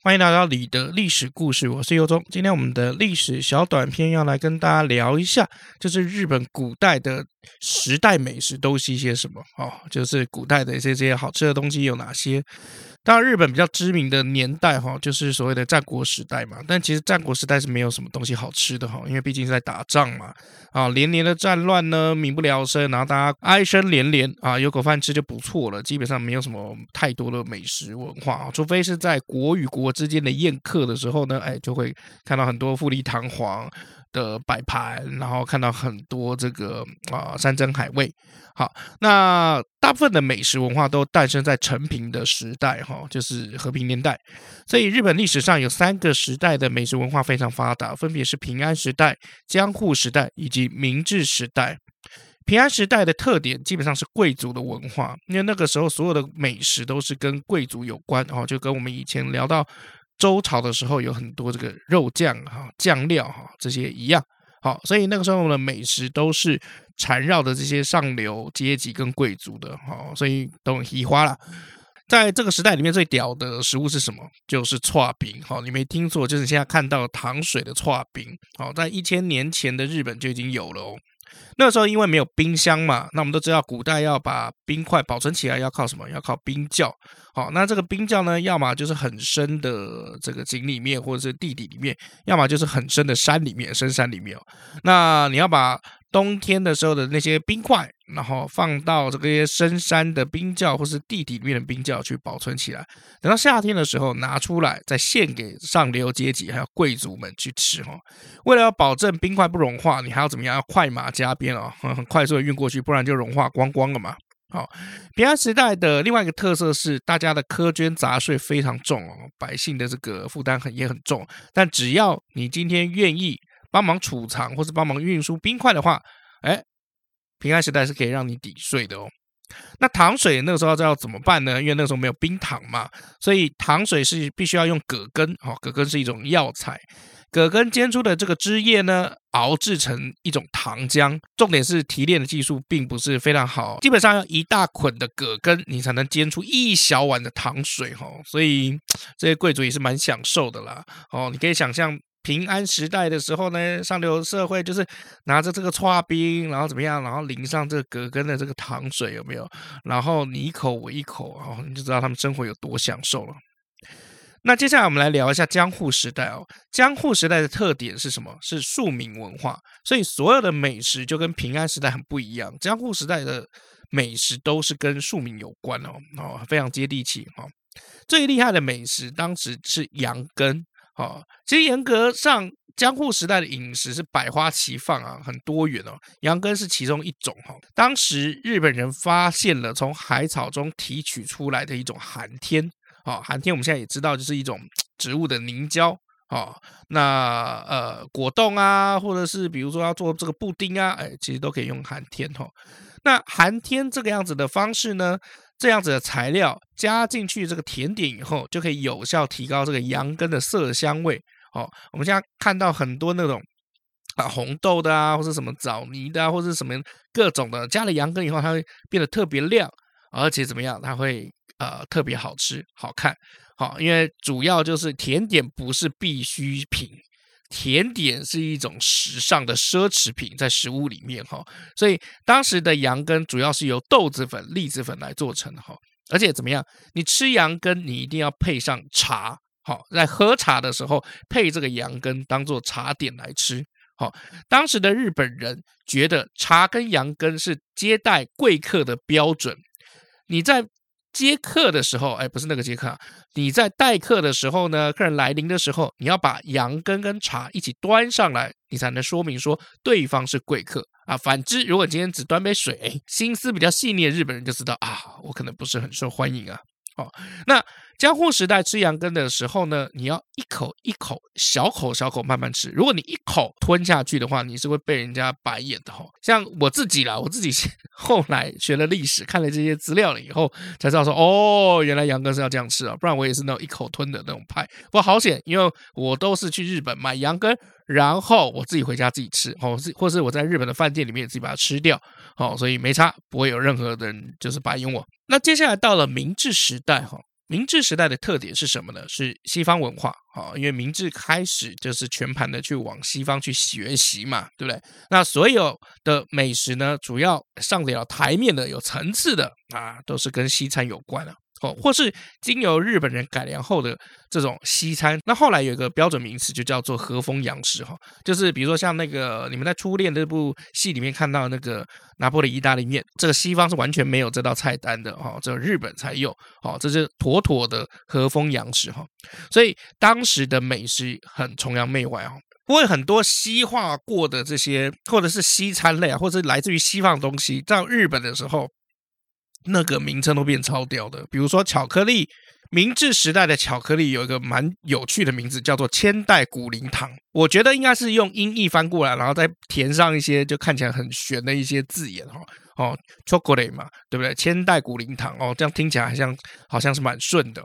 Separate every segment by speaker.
Speaker 1: 欢迎来到你的历史故事，我是尤忠。今天我们的历史小短片要来跟大家聊一下，就是日本古代的时代美食都是一些什么哦，就是古代的一些这些好吃的东西有哪些。当然，日本比较知名的年代哈，就是所谓的战国时代嘛。但其实战国时代是没有什么东西好吃的哈，因为毕竟是在打仗嘛。啊，连年的战乱呢，民不聊生，然后大家哀声连连啊，有口饭吃就不错了。基本上没有什么太多的美食文化啊，除非是在国与国之间的宴客的时候呢，哎，就会看到很多富丽堂皇的摆盘，然后看到很多这个啊山珍海味。好，那大部分的美食文化都诞生在承平的时代，哈，就是和平年代。所以日本历史上有三个时代的美食文化非常发达，分别是平安时代、江户时代以及明治时代。平安时代的特点基本上是贵族的文化，因为那个时候所有的美食都是跟贵族有关，哈，就跟我们以前聊到周朝的时候有很多这个肉酱哈、酱料哈这些一样。好，所以那个时候的美食都是缠绕的这些上流阶级跟贵族的，好，所以都很稀花了。在这个时代里面，最屌的食物是什么？就是剉冰。好，你没听错，就是现在看到糖水的剉冰。好，在一千年前的日本就已经有了哦。那时候因为没有冰箱嘛，那我们都知道古代要把冰块保存起来要靠什么？要靠冰窖。好，那这个冰窖呢，要么就是很深的这个井里面，或者是地底里面，要么就是很深的山里面，深山里面。那你要把冬天的时候的那些冰块，然后放到这个些深山的冰窖或是地底里面的冰窖去保存起来，等到夏天的时候拿出来，再献给上流阶级还有贵族们去吃哈。为了要保证冰块不融化，你还要怎么样？要快马加鞭啊，很快速的运过去，不然就融化光光了嘛。好，平安时代的另外一个特色是，大家的苛捐杂税非常重哦，百姓的这个负担很也很重。但只要你今天愿意帮忙储藏或是帮忙运输冰块的话，哎，平安时代是可以让你抵税的哦。那糖水那个时候要怎么办呢？因为那个时候没有冰糖嘛，所以糖水是必须要用葛根，哦，葛根是一种药材。葛根煎出的这个汁液呢，熬制成一种糖浆。重点是提炼的技术并不是非常好，基本上要一大捆的葛根，你才能煎出一小碗的糖水哈。所以这些贵族也是蛮享受的啦。哦，你可以想象平安时代的时候呢，上流社会就是拿着这个剉冰，然后怎么样，然后淋上这个葛根的这个糖水，有没有？然后你一口我一口，哦，你就知道他们生活有多享受了。那接下来我们来聊一下江户时代哦。江户时代的特点是什么？是庶民文化，所以所有的美食就跟平安时代很不一样。江户时代的美食都是跟庶民有关哦，哦，非常接地气哈。最厉害的美食当时是羊羹哦。其实严格上，江户时代的饮食是百花齐放啊，很多元哦。羊羹是其中一种哈。当时日本人发现了从海草中提取出来的一种寒天。好，寒天我们现在也知道，就是一种植物的凝胶。好，那呃果冻啊，或者是比如说要做这个布丁啊，哎，其实都可以用寒天哈。那寒天这个样子的方式呢，这样子的材料加进去这个甜点以后，就可以有效提高这个羊羹的色香味。哦，我们现在看到很多那种啊红豆的啊，或者什么枣泥的啊，或者什么各种的，加了羊羹以后，它会变得特别亮，而且怎么样，它会。呃，特别好吃，好看，好，因为主要就是甜点不是必需品，甜点是一种时尚的奢侈品，在食物里面哈，所以当时的羊羹主要是由豆子粉、栗子粉来做成的哈，而且怎么样，你吃羊羹，你一定要配上茶，好，在喝茶的时候配这个羊羹当做茶点来吃，好，当时的日本人觉得茶跟羊羹是接待贵客的标准，你在。接客的时候，哎，不是那个接客啊，你在待客的时候呢，客人来临的时候，你要把羊羹跟茶一起端上来，你才能说明说对方是贵客啊。反之，如果今天只端杯水，心思比较细腻的日本人就知道啊，我可能不是很受欢迎啊。哦，那。江户时代吃羊羹的时候呢，你要一口一口、小口小口慢慢吃。如果你一口吞下去的话，你是会被人家白眼的哈。像我自己啦，我自己 后来学了历史，看了这些资料了以后，才知道说哦，原来羊羹是要这样吃啊，不然我也是那种一口吞的那种派。不过好险，因为我都是去日本买羊羹，然后我自己回家自己吃，哦，或是我在日本的饭店里面自己把它吃掉，哦，所以没差，不会有任何人就是白眼我。那接下来到了明治时代哈。明治时代的特点是什么呢？是西方文化啊，因为明治开始就是全盘的去往西方去学习嘛，对不对？那所有的美食呢，主要上得了台面的、有层次的啊，都是跟西餐有关的。哦，或是经由日本人改良后的这种西餐，那后来有一个标准名词，就叫做和风洋食哈，就是比如说像那个你们在《初恋》这部戏里面看到那个拿破仑意大利面，这个西方是完全没有这道菜单的哈，只有日本才有，哦，这是妥妥的和风洋食哈，所以当时的美食很崇洋媚外哦，不会很多西化过的这些或者是西餐类啊，或者是来自于西方的东西，到日本的时候。那个名称都变超屌的，比如说巧克力，明治时代的巧克力有一个蛮有趣的名字，叫做千代古灵糖。我觉得应该是用音译翻过来，然后再填上一些就看起来很玄的一些字眼哈。哦，chocolate 嘛，对不对？千代古灵糖哦，这样听起来好像好像是蛮顺的。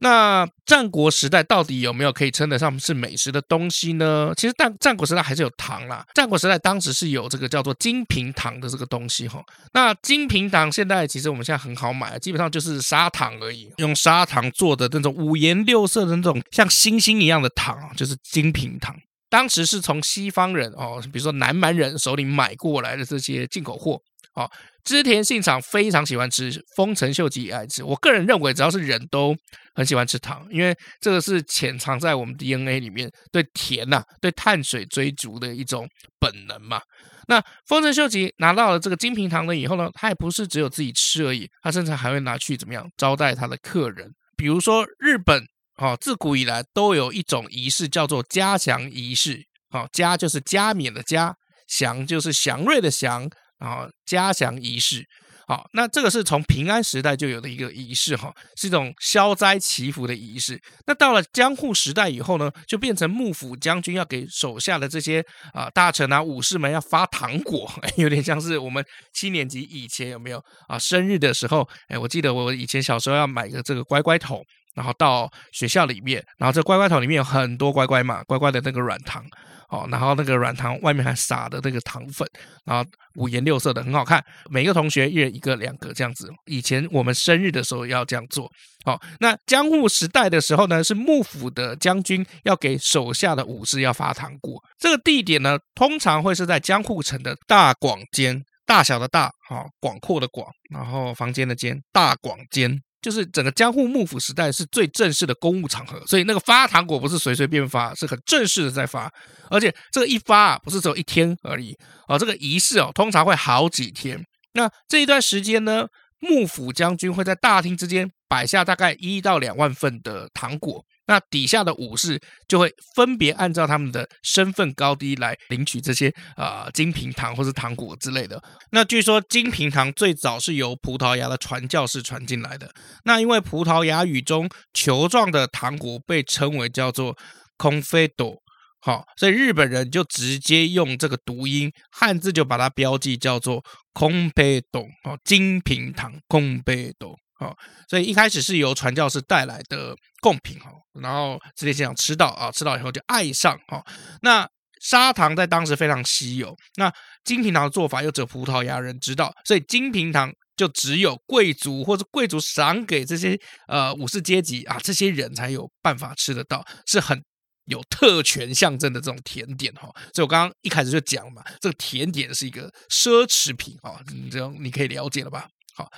Speaker 1: 那战国时代到底有没有可以称得上是美食的东西呢？其实战战国时代还是有糖啦。战国时代当时是有这个叫做金平糖的这个东西哈。那金平糖现在其实我们现在很好买，基本上就是砂糖而已，用砂糖做的那种五颜六色的那种像星星一样的糖，就是金平糖。当时是从西方人哦，比如说南蛮人手里买过来的这些进口货。哦，织田信长非常喜欢吃，丰臣秀吉也爱吃。我个人认为，只要是人都很喜欢吃糖，因为这个是潜藏在我们 DNA 里面对甜呐、对碳水追逐的一种本能嘛。那丰臣秀吉拿到了这个金平糖了以后呢，他也不是只有自己吃而已，他甚至还会拿去怎么样招待他的客人。比如说日本，哦，自古以来都有一种仪式叫做加祥仪式。哦，加就是加冕的加，祥就是祥瑞的祥。然后加祥仪式，好，那这个是从平安时代就有的一个仪式哈，是一种消灾祈福的仪式。那到了江户时代以后呢，就变成幕府将军要给手下的这些啊、大臣啊武士们要发糖果，有点像是我们七年级以前有没有啊生日的时候，哎，我记得我以前小时候要买个这个乖乖桶，然后到学校里面，然后这乖乖桶里面有很多乖乖嘛，乖乖的那个软糖。哦，然后那个软糖外面还撒的那个糖粉，然后五颜六色的，很好看。每个同学一人一个、两个这样子。以前我们生日的时候要这样做。哦，那江户时代的时候呢，是幕府的将军要给手下的武士要发糖果。这个地点呢，通常会是在江户城的大广间，大小的大，好、哦，广阔的广，然后房间的间，大广间。就是整个江户幕府时代是最正式的公务场合，所以那个发糖果不是随随便发，是很正式的在发，而且这个一发啊，不是只有一天而已啊，这个仪式哦，通常会好几天。那这一段时间呢，幕府将军会在大厅之间摆下大概一到两万份的糖果。那底下的武士就会分别按照他们的身份高低来领取这些啊、呃、金平糖或是糖果之类的。那据说金平糖最早是由葡萄牙的传教士传进来的。那因为葡萄牙语中球状的糖果被称为叫做 confeito，好，所以日本人就直接用这个读音汉字就把它标记叫做 confeito，哦，金平糖 confeito。哦，所以一开始是由传教士带来的贡品哦，然后织田信长吃到啊，吃到以后就爱上哈。那砂糖在当时非常稀有，那金平糖的做法又只有葡萄牙人知道，所以金平糖就只有贵族或者贵族赏给这些呃武士阶级啊，这些人才有办法吃得到，是很有特权象征的这种甜点哈。所以我刚刚一开始就讲嘛，这个甜点是一个奢侈品啊，这样你可以了解了吧？好，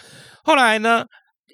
Speaker 1: 后来呢？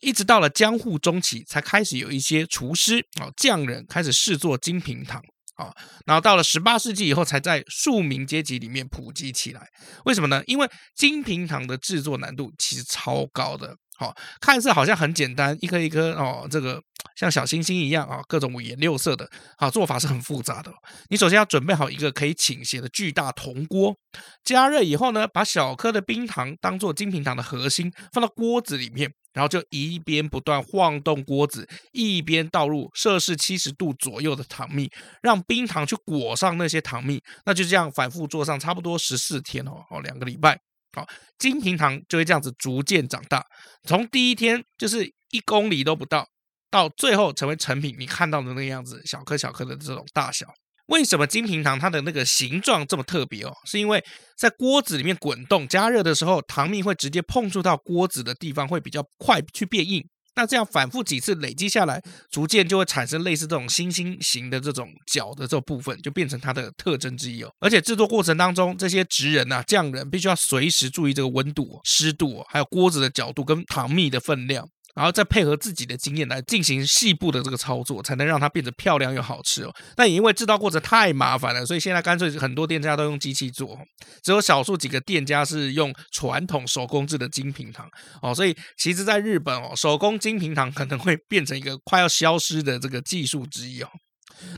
Speaker 1: 一直到了江户中期，才开始有一些厨师啊、匠人开始试做金平糖啊，然后到了十八世纪以后，才在庶民阶级里面普及起来。为什么呢？因为金平糖的制作难度其实超高的。好，看似好像很简单，一颗一颗哦，这个像小星星一样啊，各种五颜六色的，好，做法是很复杂的。你首先要准备好一个可以倾斜的巨大铜锅，加热以后呢，把小颗的冰糖当做金平糖的核心放到锅子里面。然后就一边不断晃动锅子，一边倒入摄氏七十度左右的糖蜜，让冰糖去裹上那些糖蜜。那就这样反复做上差不多十四天哦，哦，两个礼拜，好，金平糖就会这样子逐渐长大，从第一天就是一公里都不到，到最后成为成品，你看到的那个样子，小颗小颗的这种大小。为什么金平糖它的那个形状这么特别哦？是因为在锅子里面滚动加热的时候，糖蜜会直接碰触到锅子的地方，会比较快去变硬，那这样反复几次累积下来，逐渐就会产生类似这种星星形的这种角的这部分，就变成它的特征之一哦。而且制作过程当中，这些职人呐、匠人必须要随时注意这个温度、湿度，还有锅子的角度跟糖蜜的分量。然后再配合自己的经验来进行细部的这个操作，才能让它变得漂亮又好吃哦。但也因为制造过程太麻烦了，所以现在干脆很多店家都用机器做，只有少数几个店家是用传统手工制的精品糖哦。所以其实，在日本哦，手工精品糖可能会变成一个快要消失的这个技术之一哦。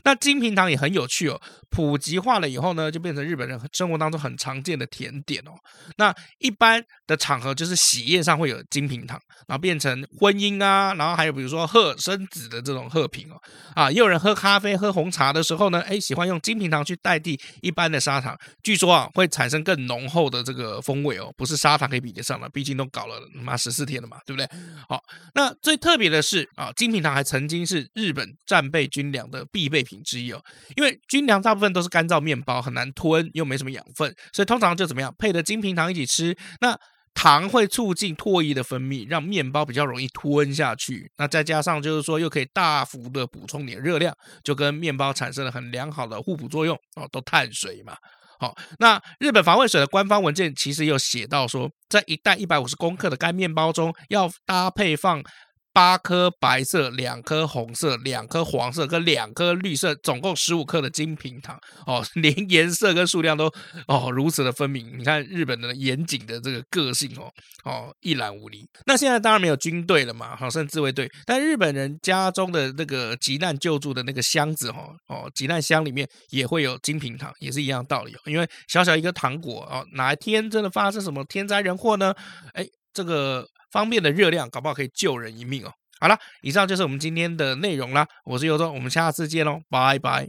Speaker 1: 那精品糖也很有趣哦，普及化了以后呢，就变成日本人生活当中很常见的甜点哦。那一般的场合就是喜宴上会有精品糖，然后变成婚姻啊，然后还有比如说贺生子的这种贺品哦。啊，也有人喝咖啡、喝红茶的时候呢，哎，喜欢用精品糖去代替一般的砂糖，据说啊会产生更浓厚的这个风味哦，不是砂糖可以比得上了，毕竟都搞了妈十四天了嘛，对不对？好，那最特别的是啊，精品糖还曾经是日本战备军粮的必备品之一哦，因为军粮大部分都是干燥面包，很难吞，又没什么养分，所以通常就怎么样，配的精品糖一起吃。那糖会促进唾液的分泌，让面包比较容易吞下去。那再加上就是说，又可以大幅的补充点热量，就跟面包产生了很良好的互补作用哦，都碳水嘛。好，那日本防卫省的官方文件其实有写到说，在一袋一百五十公克的干面包中，要搭配放。八颗白色，两颗红色，两颗黄色跟两颗绿色，总共十五克的精品糖哦，连颜色跟数量都哦如此的分明。你看日本的严谨的这个个性哦哦一览无遗。那现在当然没有军队了嘛，好，甚至自卫队。但日本人家中的那个急难救助的那个箱子哦哦急难箱里面也会有精品糖，也是一样道理。因为小小一个糖果哦，哪一天真的发生什么天灾人祸呢？哎，这个。方便的热量，搞不好可以救人一命哦。好了，以上就是我们今天的内容啦。我是尤忠，我们下次见喽，拜拜。